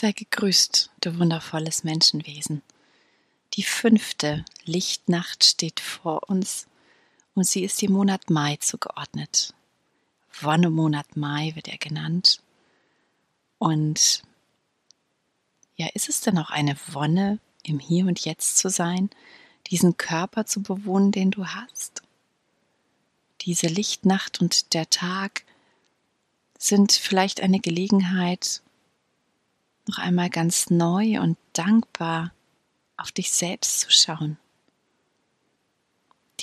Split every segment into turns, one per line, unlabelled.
Sei gegrüßt, du wundervolles Menschenwesen. Die fünfte Lichtnacht steht vor uns und sie ist dem Monat Mai zugeordnet. Wonnemonat Mai wird er genannt. Und ja, ist es denn auch eine Wonne, im Hier und Jetzt zu sein, diesen Körper zu bewohnen, den du hast? Diese Lichtnacht und der Tag sind vielleicht eine Gelegenheit, noch einmal ganz neu und dankbar auf dich selbst zu schauen,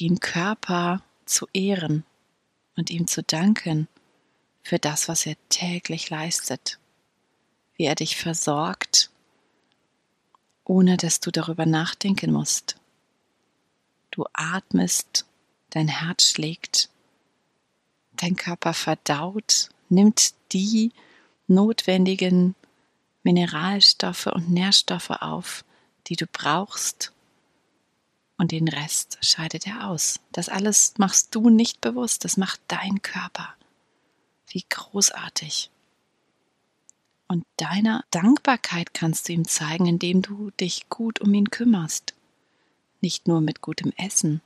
den Körper zu ehren und ihm zu danken für das, was er täglich leistet, wie er dich versorgt, ohne dass du darüber nachdenken musst. Du atmest, dein Herz schlägt, dein Körper verdaut, nimmt die notwendigen Mineralstoffe und Nährstoffe auf, die du brauchst, und den Rest scheidet er aus. Das alles machst du nicht bewusst, das macht dein Körper. Wie großartig. Und deiner Dankbarkeit kannst du ihm zeigen, indem du dich gut um ihn kümmerst. Nicht nur mit gutem Essen,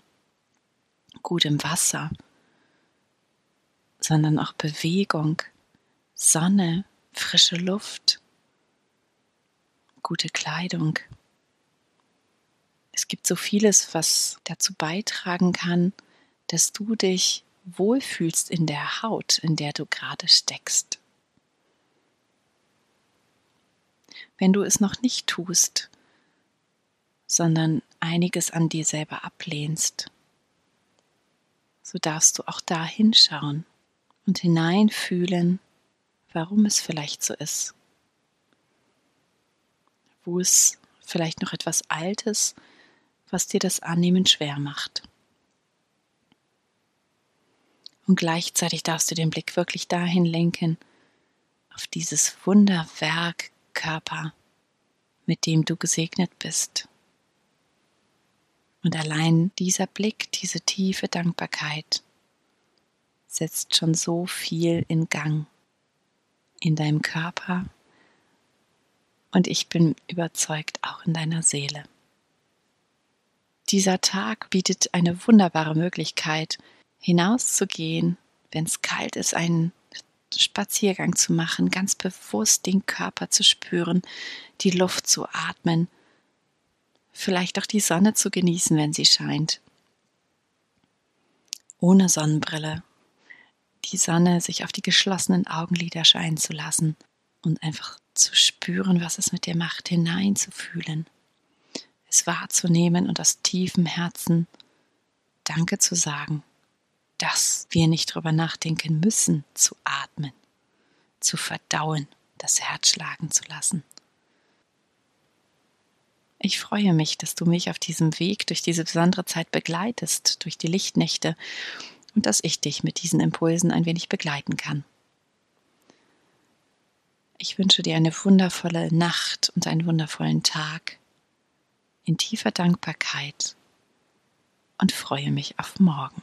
gutem Wasser, sondern auch Bewegung, Sonne, frische Luft, gute Kleidung. Es gibt so vieles, was dazu beitragen kann, dass du dich wohlfühlst in der Haut, in der du gerade steckst. Wenn du es noch nicht tust, sondern einiges an dir selber ablehnst, so darfst du auch da hinschauen und hineinfühlen, warum es vielleicht so ist wo es vielleicht noch etwas Altes, was dir das Annehmen schwer macht. Und gleichzeitig darfst du den Blick wirklich dahin lenken, auf dieses Wunderwerk Körper, mit dem du gesegnet bist. Und allein dieser Blick, diese tiefe Dankbarkeit setzt schon so viel in Gang in deinem Körper und ich bin überzeugt auch in deiner Seele. Dieser Tag bietet eine wunderbare Möglichkeit, hinauszugehen, wenn es kalt ist, einen Spaziergang zu machen, ganz bewusst den Körper zu spüren, die Luft zu atmen, vielleicht auch die Sonne zu genießen, wenn sie scheint. Ohne Sonnenbrille, die Sonne sich auf die geschlossenen Augenlider scheinen zu lassen und einfach zu spüren, was es mit dir macht, hineinzufühlen, es wahrzunehmen und aus tiefem Herzen Danke zu sagen, dass wir nicht darüber nachdenken müssen, zu atmen, zu verdauen, das Herz schlagen zu lassen. Ich freue mich, dass du mich auf diesem Weg durch diese besondere Zeit begleitest, durch die Lichtnächte und dass ich dich mit diesen Impulsen ein wenig begleiten kann. Ich wünsche dir eine wundervolle Nacht und einen wundervollen Tag in tiefer Dankbarkeit und freue mich auf morgen.